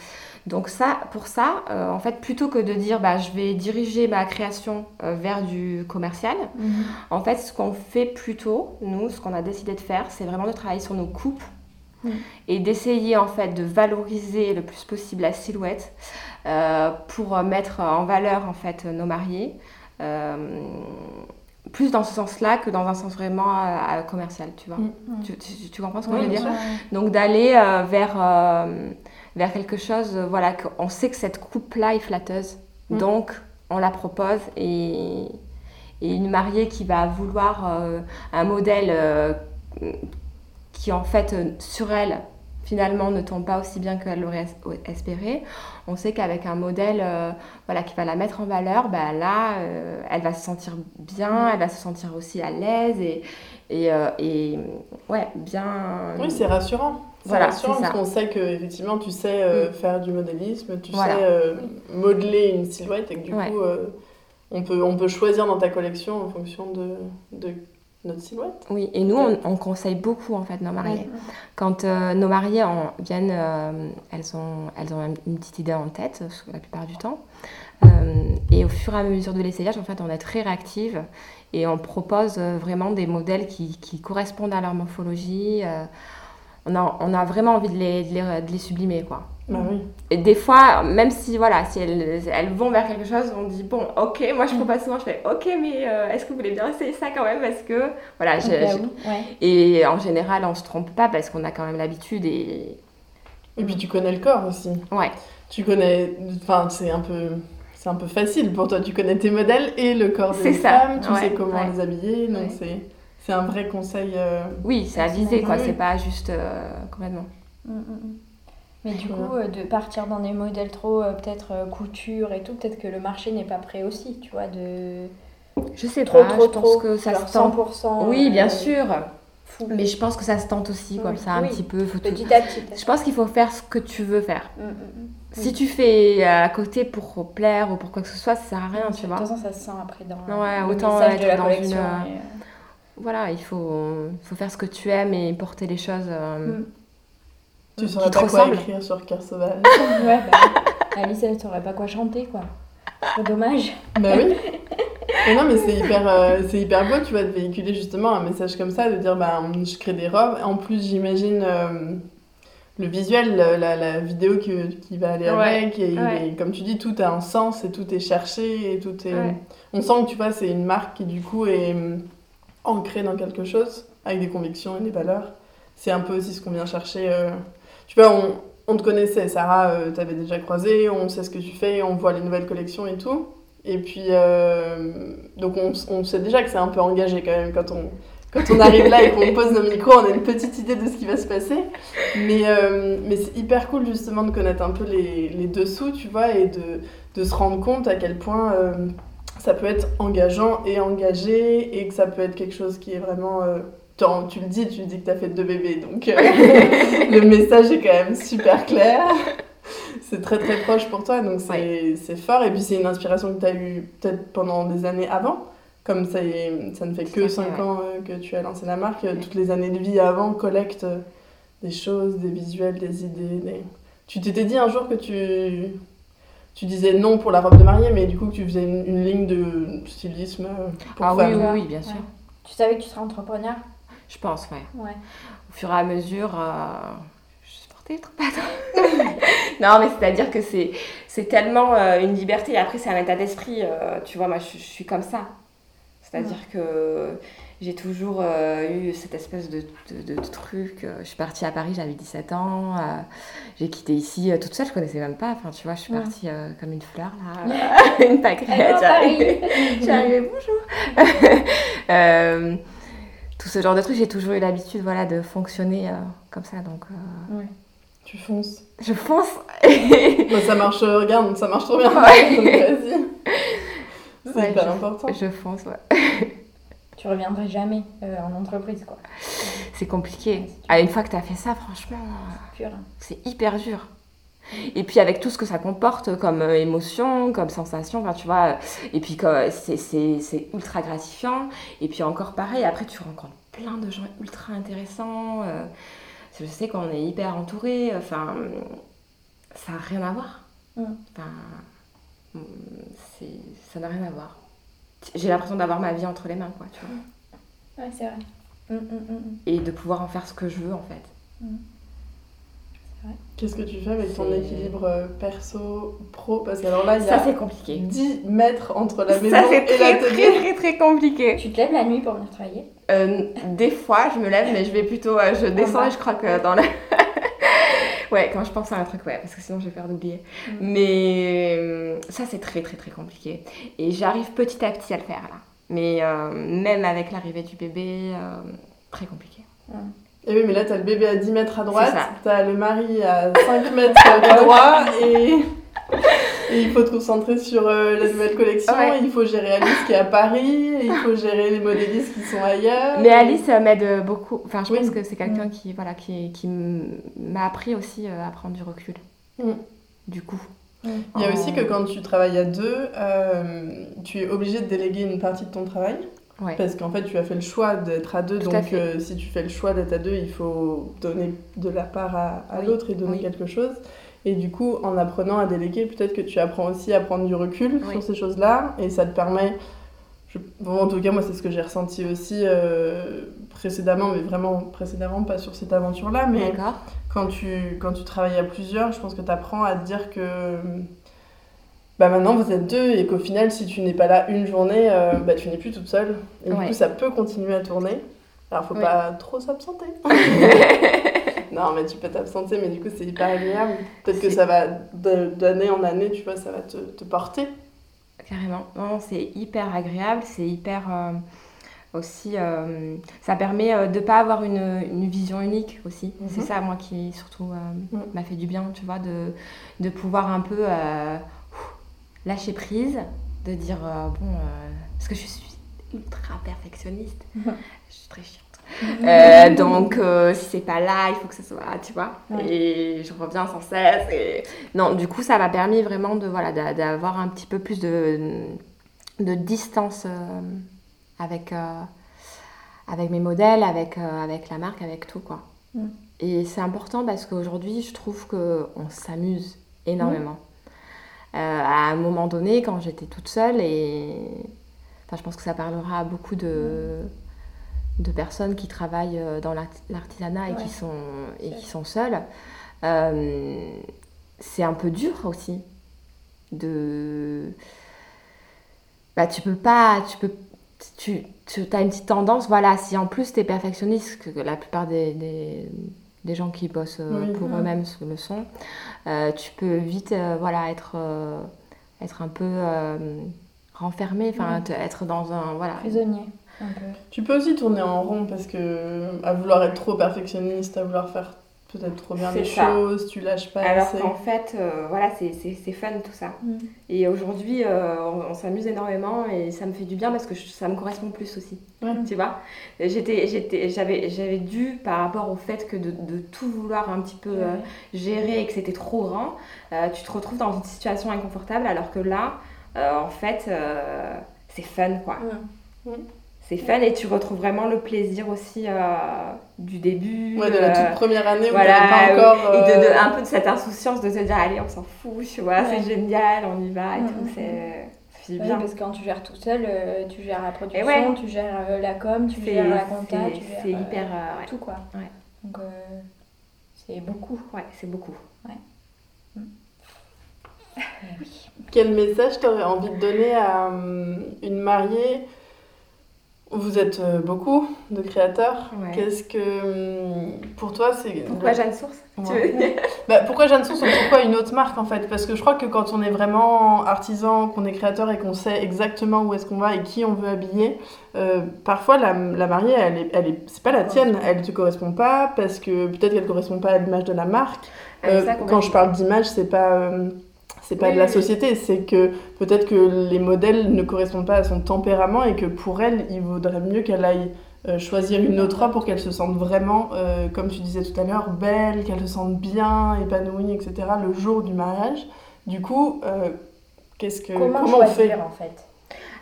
donc ça, pour ça, euh, en fait, plutôt que de dire bah, je vais diriger ma création euh, vers du commercial, mhm. en fait, ce qu'on fait plutôt, nous, ce qu'on a décidé de faire, c'est vraiment de travailler sur nos coupes mhm. et d'essayer en fait de valoriser le plus possible la silhouette euh, pour mettre en valeur en fait nos mariés. plus dans ce sens-là que dans un sens vraiment commercial, tu vois. Mhm. Tu, comprends ce que je veux dire? Donc d'aller vers vers quelque chose, euh, voilà, qu'on sait que cette coupe-là est flatteuse. Mm. Donc, on la propose et, et, une mariée qui va vouloir euh, un modèle euh, qui, en fait, sur elle, finalement, ne tombe pas aussi bien qu'elle l'aurait espéré. On sait qu'avec un modèle voilà, qui va la mettre en valeur, bah, là, elle va se sentir bien, elle va se sentir aussi à l'aise et, et, et ouais, bien... Oui, c'est rassurant. Voilà, c'est parce qu'on sait que effectivement tu sais euh, mm. faire du modélisme, tu sais euh, modeler une silhouette et que du coup euh, on, peut, on peut choisir dans ta collection en fonction de, de notre silhouette. Oui, et nous on, on, conseille beaucoup en fait nos mariés. Quand nos mariés viennent, elles, ont, elles ont une petite idée en tête la plupart du temps. et au fur et à mesure de l'essayage, en fait, on est très réactive et on propose vraiment des modèles qui, qui correspondent à leur morphologie on a, on a vraiment envie de les, de les, sublimer, quoi. Bah oui. Et des fois, même si, voilà, si elles, elles vont vers quelque chose, on dit, bon, ok, moi je pas souvent, je fais, ok, mais euh, est-ce que vous voulez bien essayer ça quand même? Parce que, voilà, et en général, on se trompe pas parce qu'on a quand même l'habitude et... Et puis tu connais le corps aussi. Ouais. Tu connais, enfin, c'est un peu... C'est un peu facile pour toi, tu connais tes modèles et le corps des femmes, tu sais comment les habiller, donc c'est... C'est un vrai conseil. Euh, oui, c'est avisé, quoi. C'est pas juste euh, complètement. Mm, mm, mm. Mais du coup, euh, de partir dans des modèles trop, peut-être couture et tout, peut-être que le marché n'est pas prêt aussi, tu vois, de. Je sais trop, pas, trop, je pense que ça se tente. 100%. Oui, bien sûr. Mais je pense que ça se tente aussi, comme ça, un petit peu. petit à petit. Je pense qu'il faut faire ce que tu veux faire. Si tu fais à côté pour plaire ou pour quoi que ce soit, ça sert à rien, tu vois. De toute façon, ça se sent après dans ouais, autant être dans une voilà, il faut, faut faire ce que tu aimes et porter les choses euh, Mm. Tu qui saurais pas quoi écrire sur cœur sauvage. Ouais, bah, Alice, elle saurait pas quoi chanter, quoi. C'est dommage. bah oui. Mais non, mais c'est hyper, euh, c'est hyper beau, tu vois, de véhiculer justement un message comme ça, de dire, bah, je crée des robes. En plus, j'imagine euh, le visuel, la, la- la vidéo que- qui va aller Ouais, avec. Et, ouais. comme tu dis, tout a un sens et tout est cherché et tout est... Ouais. On sent que, tu vois, c'est une marque qui, du coup, est ancrée dans quelque chose, avec des convictions et des valeurs. C'est un peu aussi ce qu'on vient chercher. euh, Tu vois, on, te connaissait, Sarah, euh, t'avais déjà croisé, on sait ce que tu fais, on voit les nouvelles collections et tout. Et puis, euh, donc on, on sait déjà que c'est un peu engagé quand même quand on, quand on arrive là et qu'on pose nos micros, on a une petite idée de ce qui va se passer. Mais, mais c'est hyper cool justement de connaître un peu les, les dessous, tu vois, et de, de se rendre compte à quel point ça peut être engageant et engagé et que ça peut être quelque chose qui est vraiment. euh, tu le dis, tu dis que tu as fait deux bébés, donc euh, le message est quand même super clair. C'est très très proche pour toi, donc c'est c'est fort. Et puis c'est une inspiration que tu as eue peut-être pendant des années avant. Comme ça, ça ne fait que à fait, 5 ouais. ans euh, que tu as lancé la marque, toutes les années de vie avant collectent des choses, des visuels, des idées. des- Tu t'étais dit un jour que tu, tu disais non pour la robe de mariée, mais du coup que tu faisais une, une ligne de stylisme euh, pour Ah oui, femmes. oui, oui, bien sûr. Ouais. Tu savais que tu serais entrepreneur? Je pense, ouais. Ouais. Au fur et à mesure, euh, je portais trop pas Non, mais c'est-à-dire que c'est, c'est tellement euh, une liberté. Et après, c'est un état d'esprit. euh, tu vois, moi, je, je suis comme ça. C'est-à-dire que j'ai toujours euh, eu cette espèce de, de, de truc. euh, Je suis partie à Paris, j'avais 17 ans. euh, j'ai quitté ici euh, toute seule, je connaissais même pas. Enfin, tu vois, je suis partie comme une fleur, là. une pâquerette. J'arrivais-. J'arrivais, bonjour. Tout ce genre de trucs, j'ai toujours eu l'habitude voilà, de fonctionner comme ça. Donc, Ouais. Tu fonces. je fonce. Bah, ça marche, regarde, ça marche trop bien. Donc vas-y. C'est Ouais, hyper je- important. je fonce, ouais. Tu reviendrais jamais euh, en entreprise, quoi. C'est compliqué. Ah, une fois que tu as fait ça, franchement, euh, hein. c'est hyper dur. Et puis avec tout ce que ça comporte comme euh, émotion, comme sensation, enfin, tu vois, euh, et puis que c'est- c'est c'est ultra gratifiant. Et puis encore pareil, après tu rencontres plein de gens ultra intéressants. euh, je sais qu'on est hyper entouré, enfin, ça n'a rien à voir. Mm. Enfin, ça n'a rien à voir. J'ai l'impression d'avoir ma vie entre les mains, quoi, tu vois. Ouais, c'est vrai. Mm, mm, mm. Et de pouvoir en faire ce que je veux, en fait. Qu'est-ce que tu fais avec ton C'est- équilibre euh, perso-pro Parce que alors là, il y Ça, a c'est compliqué. 10 mètres entre la maison Ça, c'est et très, l'atelier. très, très, très compliqué. Tu te lèves la nuit pour venir travailler? Euh, des fois, je me lève, mais je vais plutôt. euh, je descends et je crois que dans la. Ouais, quand je pense à un truc, ouais, parce que sinon je vais peur d'oublier. Mm. Mais euh, ça, c'est très, très, très compliqué. Et j'arrive petit à petit à le faire, là. Mais euh, même avec l'arrivée du bébé, euh, très compliqué. Et oui, mais là, t'as le bébé à 10 mètres à droite, t'as le mari à 5 mètres à droite, et... et il faut te concentrer sur euh, la nouvelle collection, Ouais. il faut gérer Alice qui est à Paris, il faut gérer les modélistes qui sont ailleurs. Mais Alice euh, m'aide beaucoup. Enfin, je Oui. pense que c'est quelqu'un qui, voilà, qui, qui m'a appris aussi euh, à prendre du recul. Mm. Du coup. Il y a aussi que quand tu travailles à deux, euh, tu es obligé de déléguer une partie de ton travail. Ouais. Parce qu'en fait, tu as fait le choix d'être à deux. Tout donc, euh, si tu fais le choix d'être à deux, il faut donner de la part à, à Oui, l'autre et donner oui. quelque chose. Et du coup, en apprenant à déléguer, peut-être que tu apprends aussi à prendre du recul Oui. sur ces choses-là. Et ça te permet. je- bon, en tout cas, moi, c'est ce que j'ai ressenti aussi euh, précédemment, mais vraiment précédemment, pas sur cette aventure-là. Mais quand tu, quand tu travailles à plusieurs, je pense que tu apprends à te dire que bah maintenant vous êtes deux et qu'au final, si tu n'es pas là une journée, euh, bah, tu n'es plus toute seule. Et du coup, ça peut continuer à tourner. Alors, faut pas trop s'absenter. non, mais tu peux t'absenter, mais du coup, c'est hyper agréable. Peut-être que ça va, d'année en année, tu vois, ça va te, te porter. Carrément. Non, c'est hyper agréable, c'est hyper euh, aussi. euh, ça permet euh, de pas avoir une, une vision unique aussi. Mhm. C'est ça, moi, qui surtout m'a fait du bien, tu vois, de, de pouvoir un peu lâcher prise, de dire bon, parce que je suis ultra perfectionniste, je suis très chiante. Euh, donc, euh, si c'est pas là, il faut que ça soit, tu vois. Ouais. Et je reviens sans cesse. Et... Non, du coup, ça m'a permis vraiment de voilà d'a- d'avoir un petit peu plus de, de distance euh, avec, euh, avec mes modèles, avec, avec la marque, avec tout quoi. Mm. Et c'est important parce qu'aujourd'hui, je trouve qu'on s'amuse énormément. à un moment donné, quand j'étais toute seule, et enfin, je pense que ça parlera à beaucoup de, de personnes qui travaillent dans l'artisanat et, qui sont, et qui sont seules, c'est un peu dur aussi de bah tu peux pas tu peux tu, tu as une petite tendance voilà si en plus tu es perfectionniste que la plupart des, des, des gens qui bossent euh, pour eux-mêmes le sont euh, tu peux vite euh, voilà être être un peu renfermé enfin être dans un voilà prisonnier Tu peux aussi tourner en rond parce que à vouloir être trop perfectionniste, à vouloir faire peut-être trop bien les choses, tu lâches pas. Alors qu'en fait, euh, voilà, c'est fun tout ça. Mm. Et aujourd'hui, euh, on, s'amuse énormément et ça me fait du bien parce que ça me correspond plus aussi. Tu vois J'avais dû, par rapport au fait que de, de tout vouloir un petit peu euh, gérer et que c'était trop grand, tu te retrouves dans une situation inconfortable alors que là, en fait, c'est fun quoi c'est fun et tu retrouves vraiment le plaisir aussi euh, du début. Ouais, de la toute euh, première année où voilà, pas encore. Et de, euh, un peu de cette insouciance de te dire, allez, on s'en fout, tu vois, c'est génial, on y va et mm, tout. Mm, c'est. bien. parce que quand tu gères tout seul, tu gères la production, tu gères la com, tu gères la compta, tu gères. C'est hyper. Tout quoi. Donc c'est beaucoup. Ouais, c'est beaucoup. Ouais. Mm. Oui. Quel message tu aurais envie de donner à une mariée vous êtes euh, beaucoup de créateurs. Qu'est-ce que hum, pour toi c'est pourquoi Jeanne Source bah, Pourquoi Jeanne Source ou pourquoi une autre marque en fait? Parce que je crois que quand on est vraiment artisan, qu'on est créateur et qu'on sait exactement où est-ce qu'on va et qui on veut habiller, euh, parfois la, la, mariée elle est, elle est c'est pas la tienne, elle te correspond pas parce que peut-être qu'elle correspond pas à l'image de la marque. Euh, quand je parle d'image, c'est pas c'est pas de la société, c'est que peut-être que les modèles ne correspondent pas à son tempérament et que pour elle, il vaudrait mieux qu'elle aille euh, choisir une autre robe pour qu'elle se sente vraiment, euh, comme tu disais tout à l'heure, belle, qu'elle se sente bien, épanouie, etc. le jour du mariage. Du coup, euh, qu'est-ce que comment, comment on fait? en fait?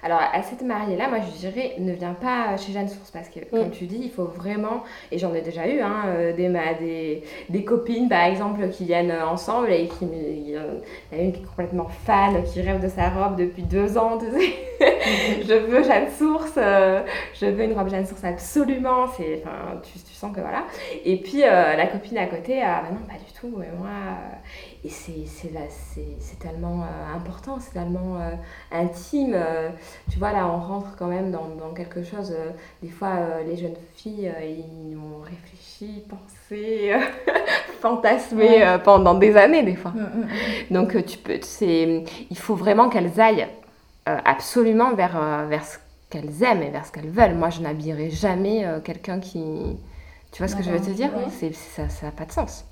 Alors, à cette mariée-là, moi, je dirais, ne viens pas chez Jeanne Source parce que, mm. comme tu dis, il faut vraiment, et j'en ai déjà eu, hein, euh, des, des, des, copines, par exemple, qui viennent ensemble et qui. Il y en a une qui est complètement fan, qui rêve de sa robe depuis deux ans, tu sais. je veux Jeanne Source, euh, je veux une robe Jeanne Source absolument. C'est, tu, tu, sens que voilà. Et puis, euh, la copine à côté, ah bah non, pas du tout, et moi. Et c'est tellement euh, important, c'est tellement euh, intime. Euh, tu vois, là, on rentre quand même dans, dans quelque chose. des fois, les jeunes filles, ils ont réfléchi, pensé, fantasmé pendant des années, des fois. Mm, mm, mm. Donc, tu peux, il faut vraiment qu'elles aillent absolument vers, vers ce qu'elles aiment et vers ce qu'elles veulent. Moi, je n'habillerai jamais quelqu'un qui... Tu vois ce que je veux te dire? Ça n'a pas de sens.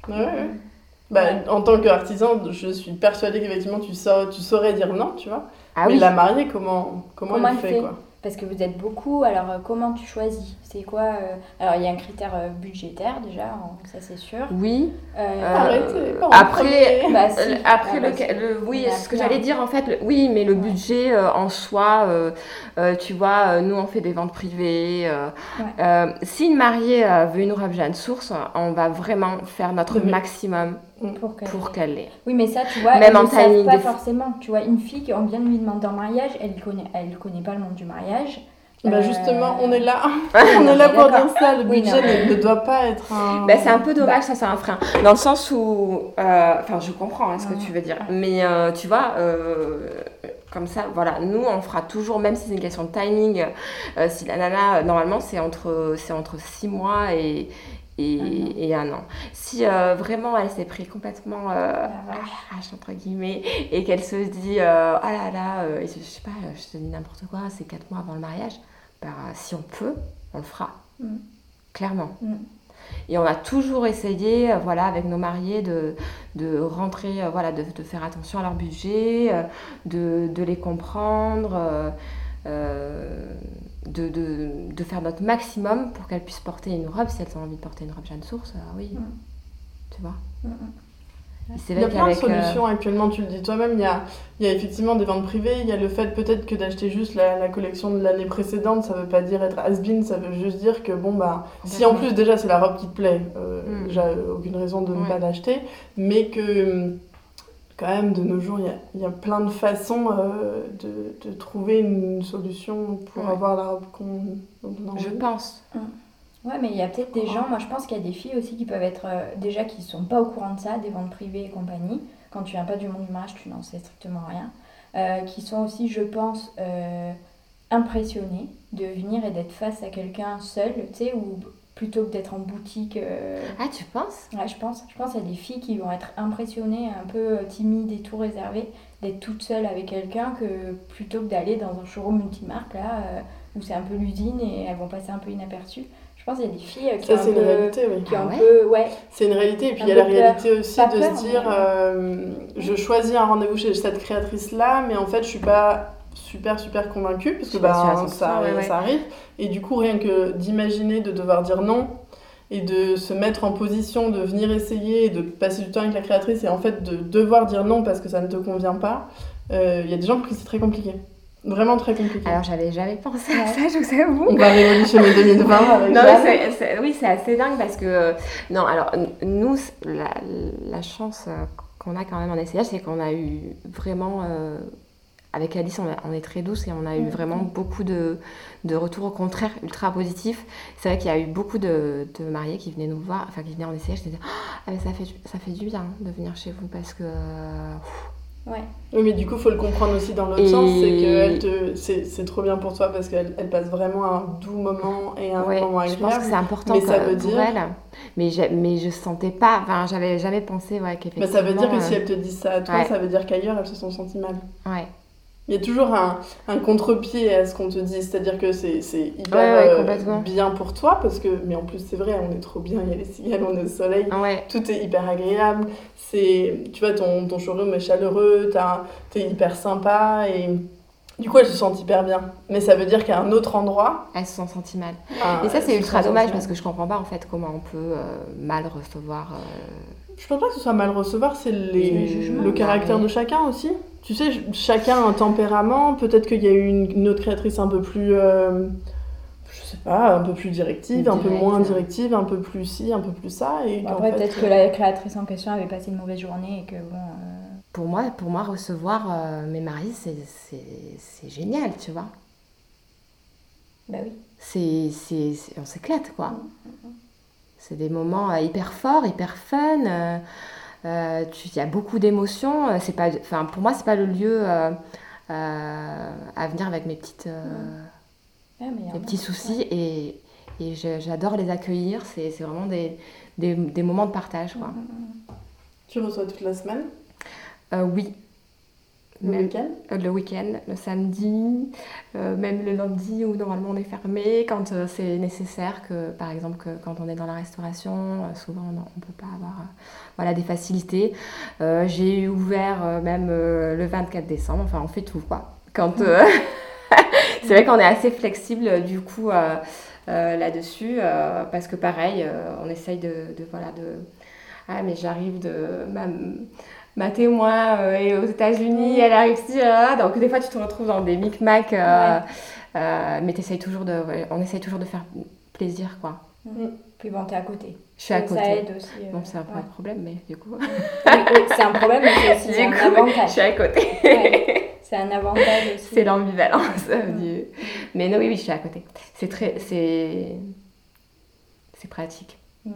Ouais, bah, en tant qu'artisan, je suis persuadée qu'effectivement tu, tu saurais dire non, tu vois. Ah Mais la mariée, comment, comment, elle, fait, quoi? Parce que vous êtes beaucoup, alors euh, comment tu choisis? C'est quoi euh, Alors il y a un critère euh, budgétaire déjà, ça c'est sûr. Oui. Arrêtez, après, bah, après ah, bah, le, oui, ce que j'allais dire en fait, oui, mais le budget en soi, tu vois, nous on fait des ventes privées. si une mariée veut une robe Jeanne Source, on va vraiment faire notre maximum pour qu'elle l'ait. Oui, mais ça, tu vois, Même en ne pas forcément. Tu vois, une fille qui on vient de lui demander en mariage, elle connaît, elle connaît pas le monde du mariage. Bah euh, justement, on est là. on est là pour dire ça. Le budget ne, doit pas être un... Bah, c'est un peu dommage, ça c'est un frein. Dans le sens où... Euh, enfin, je comprends hein, ce que tu veux dire. Mais euh, tu vois, comme ça, voilà, nous on fera toujours, même si c'est une question de timing, si la nana, normalement c'est entre, entre 6 mois et, et, un an. Si euh, vraiment elle s'est pris complètement euh, entre guillemets et qu'elle se dit euh, ah là là, je, sais pas, je te dis n'importe quoi, c'est quatre mois avant le mariage, bah, si on peut, on le fera. Mm. Clairement. Mm. Et on a toujours essayé, voilà, avec nos mariés, de, de rentrer, voilà, de, de, faire attention à leur budget, de, de les comprendre de, de, de, faire notre maximum pour qu'elles puissent porter une robe, si elles ont envie de porter une robe Jeanne Source, euh, oui, mm. tu vois. Mm, mm. Il y a plein de solutions actuellement, tu le dis toi-même. Il y a, il y a effectivement des ventes privées. Il y a le fait peut-être que d'acheter juste la, la, collection de l'année précédente, ça veut pas dire être has-been, ça veut juste dire que bon, bah, si en plus déjà c'est la robe qui te plaît, euh, mm. déjà aucune raison de ne pas l'acheter, mais que quand même de nos jours, il y a, il y a plein de façons euh, de, de, trouver une solution pour avoir la robe qu'on a Je pense. Mm. Ouais, mais il y a peut-être des gens, moi je pense qu'il y a des filles aussi qui peuvent être euh, déjà qui sont pas au courant de ça, des ventes privées et compagnie. Quand tu viens pas du monde du mariage, tu n'en sais strictement rien. Euh, qui sont aussi, je pense, euh, impressionnées de venir et d'être face à quelqu'un seul, tu sais, ou plutôt que d'être en boutique. Ah, tu penses? Ouais, je pense. Je pense qu'il y a des filles qui vont être impressionnées, un peu timides et tout réservées, d'être toute seule avec quelqu'un que plutôt que d'aller dans un showroom multimarque, là, où c'est un peu l'usine et elles vont passer un peu inaperçues. Je pense qu'il y a des filles qui ça, c'est une réalité, oui. Qui ah ouais? peu, ouais. C'est une réalité, et puis il y a la réalité aussi de se dire euh, je choisis un rendez-vous chez cette créatrice-là, mais en fait, je suis pas super, super convaincue, parce que bah, ça, ça arrive. Et du coup, rien que d'imaginer de devoir dire non, et de se mettre en position de venir essayer, et de passer du temps avec la créatrice, et en fait de devoir dire non parce que ça ne te convient pas, euh, il y a des gens pour qui c'est très compliqué. Vraiment très compliqué. Alors, j'avais jamais pensé à ça, je vous avoue. On va révolutionner 2020 avec non, Oui, c'est assez dingue parce que. Euh, non, alors, nous, la, la chance euh, qu'on a quand même en essayage, c'est qu'on a eu vraiment. Euh, avec Alice, on, est très douce et on a eu vraiment beaucoup de, de, retours au contraire ultra positifs. C'est vrai qu'il y a eu beaucoup de, de, mariés qui venaient nous voir, enfin qui venaient en essayage, qui disaient ah, ça, fait, ça fait du bien de venir chez vous parce que. Ouais. Oui, mais du coup, il faut le comprendre aussi dans l'autre sens, c'est que c'est trop bien pour toi parce qu'elle elle passe vraiment un doux moment et un moment agréable. Je pense que c'est important mais ça veut pour dire... elle. Mais je, mais je sentais pas, enfin, j'avais jamais pensé ouais, qu'effectivement... Mais ça veut dire que si euh, elle te dit ça à toi, ça veut dire qu'ailleurs, elles se sont senties mal. Ouais. Il y a toujours un, un contre-pied à ce qu'on te dit, c'est-à-dire que c'est hyper euh, bien pour toi, parce que, mais en plus c'est vrai, on est trop bien, il y a les cigales, on est au soleil, tout est hyper agréable, c'est, tu vois, ton, ton showroom est chaleureux, t'es hyper sympa, et du coup, elles se sentent hyper bien. Mais ça veut dire qu'à un autre endroit. Elles se sont senties mal. Ah, et ça, c'est ultra dommage parce que je comprends pas en fait comment on peut euh, mal recevoir. Euh, je pense pas que ce soit mal recevoir, c'est le caractère de chacun aussi. Tu sais, chacun a un tempérament. Peut-être qu'il y a eu une, autre créatrice un peu plus. Euh, je sais pas, un peu plus directive, un peu moins directive, un peu plus ci, un peu plus ça. Et après, peut-être que la créatrice en question avait passé une mauvaise journée et que bon. Pour moi, pour moi, recevoir mes maris, c'est génial, tu vois. Bah oui. C'est, on s'éclate, quoi. Mm, mm, mm. C'est des moments euh, hyper forts, hyper fun. Euh, euh, il y a beaucoup d'émotions. C'est pas, enfin, pour moi, c'est pas le lieu à venir avec mes petites, mes petits soucis et, et j'adore les accueillir. C'est vraiment des, des, des, moments de partage. Quoi. Tu reçois toute la semaine? Oui, le week-end? euh, Le week-end, le samedi, euh, même le lundi où normalement on est fermé, quand euh, c'est nécessaire, que par exemple que quand on est dans la restauration, souvent on ne peut pas avoir voilà, des facilités. J'ai ouvert même le 24 décembre, enfin on fait tout quoi. Quand, c'est vrai qu'on est assez flexible du coup là-dessus, parce que pareil, on essaye de, de, voilà, de... Ah mais j'arrive de ma témoin euh, est aux États-Unis, elle a réussi. donc des fois, tu te retrouves dans des micmacs, euh, euh, mais toujours de, on essaye toujours de faire plaisir, quoi. Mm. Puis bon, t'es à côté. Je suis à côté. Ça aide aussi. bon, c'est un un problème, mais du coup. c'est un problème, mais c'est aussi un avantage. Je suis à côté. C'est un avantage aussi. C'est l'ambivalence. Mm. Mais non, oui, oui, je suis à côté. C'est très. C'est. C'est pratique. Mm.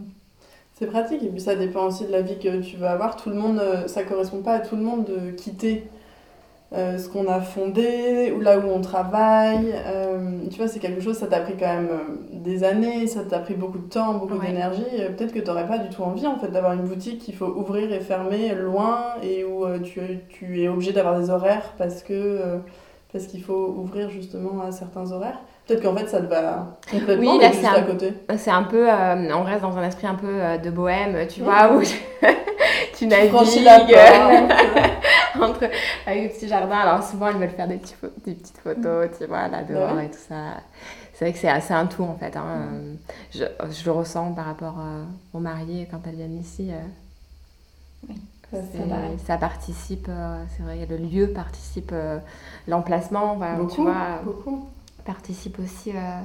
C'est pratique et puis ça dépend aussi de la vie que tu veux avoir. Tout le monde, euh, ça correspond pas à tout le monde de quitter euh, ce qu'on a fondé ou là où on travaille. Euh, tu vois, c'est quelque chose, ça t'a pris quand même des années, ça t'a pris beaucoup de temps, beaucoup d'énergie. Peut-être que tu n'aurais pas du tout envie en fait d'avoir une boutique qu'il faut ouvrir et fermer loin et où tu, tu, es obligé d'avoir des horaires parce que parce qu'il faut ouvrir justement à certains horaires. Peut-être qu'en fait, ça te va complètement, oui, là, juste à côté. C'est un peu, euh, on reste dans un esprit un peu euh, de bohème, tu vois, où tu navigues entre avec le petit jardin. Alors souvent, ils veulent faire des, petits des petites photos, tu vois, là dehors et tout ça. C'est vrai que c'est assez un tout en fait. Hein. Je, je, le ressens par rapport euh, aux mariés quand elles viennent ici. Oui. Ça, participe, euh, c'est vrai, le lieu participe, euh, l'emplacement, voilà, tu vois, beaucoup. Participe aussi euh,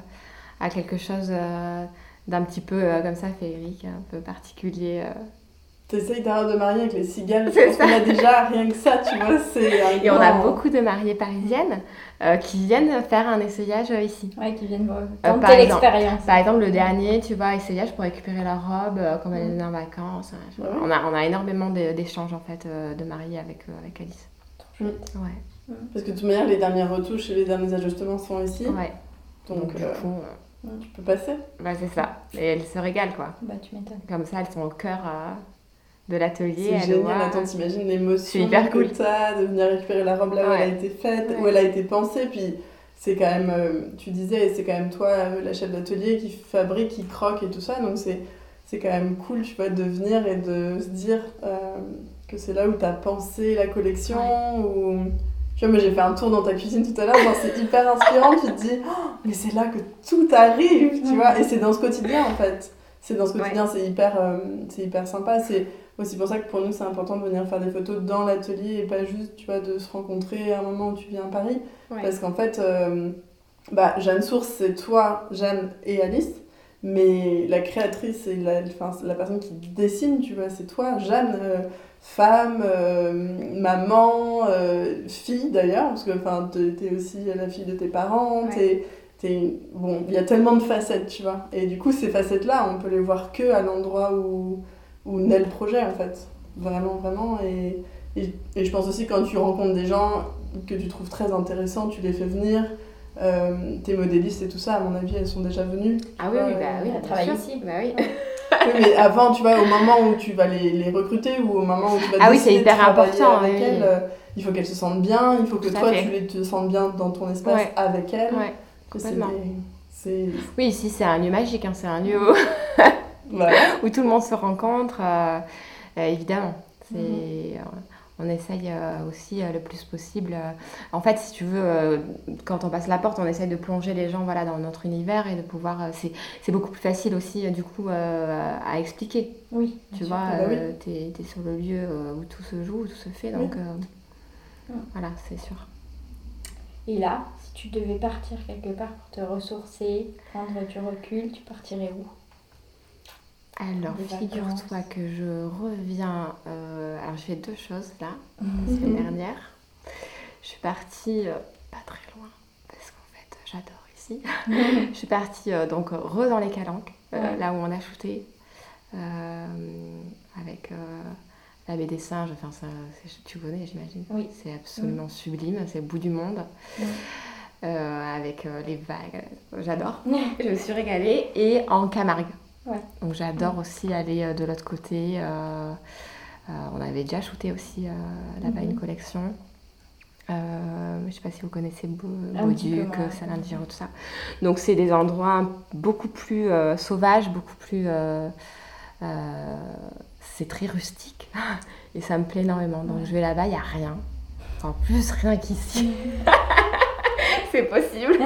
à quelque chose euh, d'un petit peu euh, comme ça, féerique, un peu particulier. euh. T'essayes d'avoir de marier avec les cigales, je pense qu'on a déjà rien que ça, tu vois, c'est Et on a beaucoup de mariées parisiennes euh, qui viennent faire un essayage euh, ici. Ouais, qui viennent voir- par tenter exemple. l'expérience. Par exemple, le dernier, tu vois, essayage pour récupérer la robe, euh, comme elle est en vacances. hein. Ah ouais on, a, on a énormément de- d'échanges en fait euh, de mariés avec, euh, avec Alice. chouette. Ouais, Parce que de toute manière, les dernières retouches et les derniers ajustements sont ici, ouais. donc du euh, coup, euh, tu peux passer. bah, c'est ça. Et elles se régalent quoi. Bah, tu m'étonnes. Comme ça, elles sont au cœur euh, de l'atelier. C'est génial, voient- attends, t'imagines l'émotion hyper que cool. t'as de venir récupérer la robe là où elle a été faite, où Ouais. elle a été pensée, puis c'est quand même, euh, tu disais, c'est quand même toi, euh, la chef d'atelier, qui fabrique, qui croque et tout ça, donc c'est c'est quand même cool, tu vois, de venir et de se dire euh, que c'est là où t'as pensé la collection, ou... Tu vois, moi j'ai fait un tour dans ta cuisine tout à l'heure, c'est hyper inspirant, tu te dis, Oh, mais c'est là que tout arrive, tu vois, et c'est dans ce quotidien en fait. C'est dans ce quotidien, c'est hyper, euh, c'est hyper sympa. C'est aussi pour ça que pour nous c'est important de venir faire des photos dans l'atelier et pas juste, tu vois, de se rencontrer à un moment où tu viens à Paris. Ouais. Parce qu'en fait, euh, bah, Jeanne Source, c'est toi, Jeanne et Alice. Mais la créatrice et la, enfin, la personne qui dessine, tu vois, c'est toi, Jeanne, euh, femme, euh, maman, euh, fille d'ailleurs, parce que enfin, t'es aussi la fille de tes parents, Ouais. t'es- t'es- bon, il y a tellement de facettes, tu vois. Et du coup, ces facettes-là, on peut les voir que à l'endroit où, où naît le projet, en fait. Vraiment, vraiment. Et, et, et je pense aussi quand tu rencontres des gens que tu trouves très intéressants, tu les fais venir. Euh, tes modélistes et tout ça, à mon avis, elles sont déjà venues. Ah oui, oui, bah oui, Elle bien travaille sûr. ici. Bah oui. Oui, mais avant, tu vois, au moment où tu vas les, les recruter ou au moment où tu vas Ah oui, décider c'est hyper de travailler important, avec oui, elles, euh, il faut qu'elles se sentent bien, il faut que toi, fait. tu les- te sentes bien dans ton espace Ouais. avec elles. Ouais, complètement. des-. Oui, ici c'est un lieu magique, hein, c'est un lieu où, Voilà. où tout le monde se rencontre, euh, euh, évidemment. C'est, Mhm. On essaye euh, aussi euh, le plus possible. euh, en fait, si tu veux, quand on passe la porte, on essaye de plonger les gens voilà, dans notre univers et de pouvoir. c'est, beaucoup plus facile aussi, du coup, à expliquer. Oui. Tu vois, Ah bah euh, t'es, t'es sur le lieu où tout se joue, où tout se fait. Oui. Donc, euh, Mhm. voilà, c'est sûr. Et là, si tu devais partir quelque part pour te ressourcer, prendre du recul, tu partirais où? Alors, figure-toi que je reviens. euh, alors, je fais deux choses là, la Mhm. semaine dernière. Je suis partie euh, pas très loin, parce qu'en fait, j'adore ici. je suis partie euh, donc re dans les Calanques, Ouais. là où on a shooté, avec la baie des singes. Enfin, ça, tu connais, j'imagine. Oui. C'est absolument sublime, c'est le bout du monde. Ouais. Avec les vagues, j'adore. Je me suis régalée. Et en Camargue. Ouais. Donc j'adore aussi aller euh, de l'autre côté. euh, euh, on avait déjà shooté aussi là-bas Mhm. une collection. Euh, je ne sais pas si vous connaissez Bauduc, Salin de tout ça. Donc c'est des endroits beaucoup plus euh, sauvages, beaucoup plus... euh, c'est très rustique et ça me plaît énormément. Donc Ouais. je vais là-bas, il n'y a rien. En plus, rien qu'ici. c'est possible.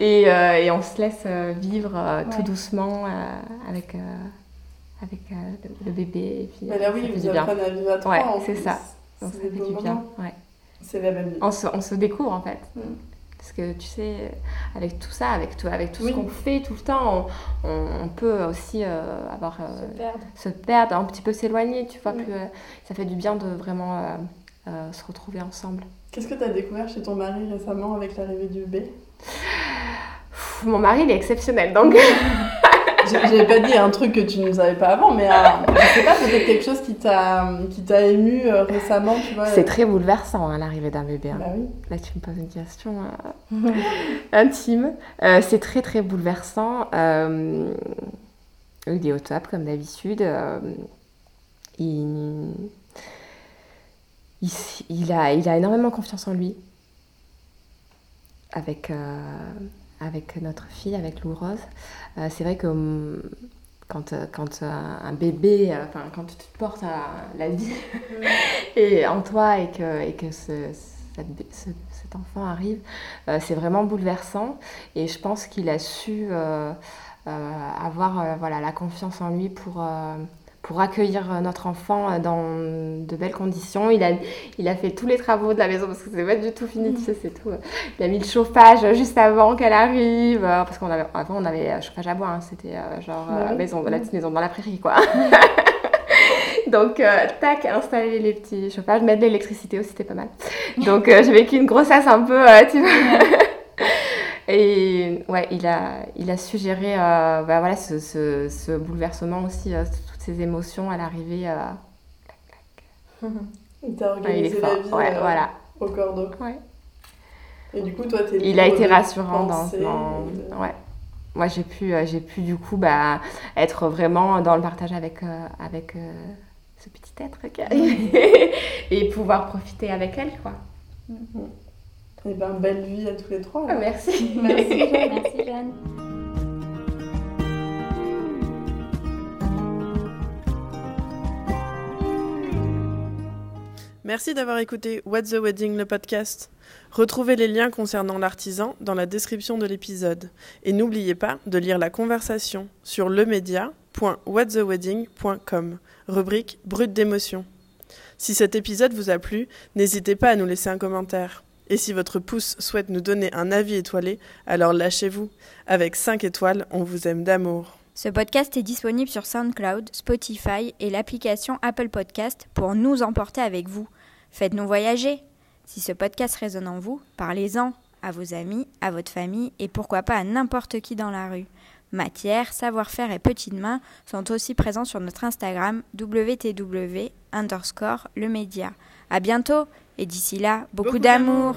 Et, euh, et on se laisse euh, vivre euh, tout Ouais. doucement avec, avec euh, le, le bébé. Et puis, Mais là, euh, oui, ça fait vous apprenez à vivre à trois. Ouais, c'est plus. ça. Donc ça fait du bien. Ouais. C'est la belle vie. On, se, on se découvre en fait. Mm. Parce que tu sais, avec tout ça, avec tout, avec tout Oui. ce qu'on fait tout le temps, on, on- on peut aussi euh, avoir, euh, Se perdre. se perdre, un petit peu s'éloigner, tu vois. Puis, euh, ça fait du bien de vraiment se retrouver ensemble. Qu'est-ce que tu as découvert chez ton mari récemment avec l'arrivée du bébé mon mari, il est exceptionnel, donc J'avais pas dit un truc que tu ne savais pas avant, mais un- je sais pas, peut-être quelque chose qui t'a qui t'a ému euh, récemment, tu vois. c'est très bouleversant hein, l'arrivée d'un bébé. hein. Bah oui. Là, tu me poses une question euh, intime. Euh, c'est très, très bouleversant. Euh, il est au top, comme d'habitude. Euh, il, il, a, il a énormément confiance en lui. Avec, euh, avec notre fille, avec Lou Rose. Euh, c'est vrai que hum, quand, euh, quand un bébé, enfin, quand tu te portes à la vie et en toi et que, et que ce, cette bé- ce- cet enfant arrive, euh, c'est vraiment bouleversant. Et je pense qu'il a su avoir voilà, la confiance en lui pour, pour accueillir euh, notre enfant euh, dans de belles conditions. Il a, il a fait tous les travaux de la maison parce que c'est pas du tout fini, tu sais, c'est tout. Il a mis le chauffage juste avant qu'elle arrive, euh, parce qu'on avait, avant on avait chauffage à bois, hein. c'était genre la maison, la petite maison dans la prairie, quoi. Donc, tac, installer les petits chauffages, mettre de l'électricité aussi, c'était pas mal. Donc, j'ai vécu une grossesse un peu, tu vois. Et ouais, il a, il a suggéré bah, voilà, ce, ce, ce, bouleversement aussi, ses émotions à l'arrivée. Euh... il t'a organisé la vie ouais, euh, voilà. au cordeau. Ouais. Et du coup, toi, t'es Il a été rassurant dans, dans... Ouais. Moi, j'ai pu, euh, j'ai pu du coup bah, être vraiment dans le partage avec, euh, avec ce petit être qui arrive et pouvoir profiter avec elle, quoi. Mm Et ben, belle vie à tous les trois. Ah, merci. Merci, Jeanne. Merci, Jeanne. Merci d'avoir écouté What's the Wedding, le podcast. Retrouvez les liens concernant l'artisan dans la description de l'épisode. Et n'oubliez pas de lire la conversation sur lemedia.whatthewedding.com, rubrique brute d'émotion. Si cet épisode vous a plu, n'hésitez pas à nous laisser un commentaire. Et si votre pouce souhaite nous donner un avis étoilé, alors lâchez-vous. Avec 5 étoiles, on vous aime d'amour. Ce podcast est disponible sur SoundCloud, Spotify et l'application Apple Podcast pour nous emporter avec vous. Faites-nous voyager. Si ce podcast résonne en vous, parlez-en à vos amis, à votre famille et pourquoi pas à n'importe qui dans la rue. Matière, savoir-faire et petites mains sont aussi présents sur notre Instagram wtw underscore le média. À bientôt et d'ici là, beaucoup, d'amour.